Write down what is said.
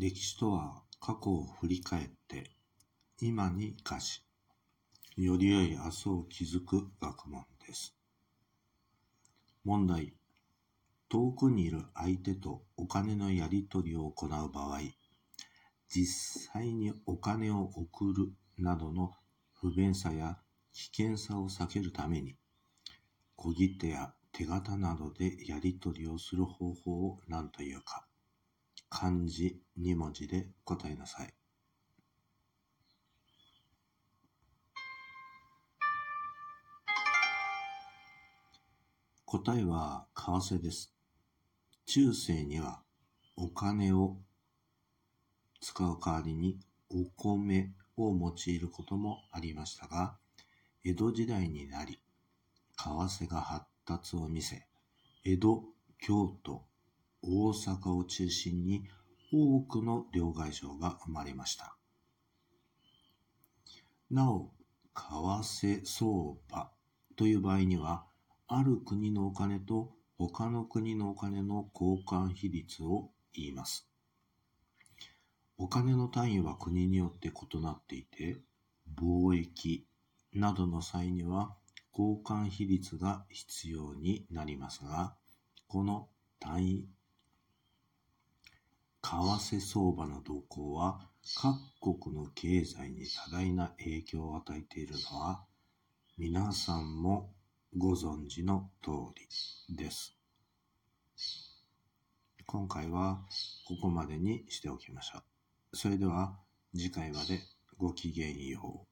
歴史とは過去を振り返って今に生かし、より良い明日を築く学問です。問題。遠くにいる相手とお金のやり取りを行う場合、実際にお金を送るなどの不便さや危険さを避けるために、小切手や手形などでやり取りをする方法を何というか、漢字2文字で答えなさい。答えは為替です。中世にはお金を使う代わりにお米を用いることもありましたが、江戸時代になり、為替が発達を見せ、江戸、京都、大阪を中心に多くの両替商が生まれました。なお、為替相場という場合には、ある国のお金と他の国のお金の交換比率を言います。お金の単位は国によって異なっていて、貿易などの際には交換比率が必要になりますが、この単位、為替相場の動向は各国の経済に多大な影響を与えているのは皆さんもご存知の通りです。今回はここまでにしておきましょう。それでは次回までごきげんよう。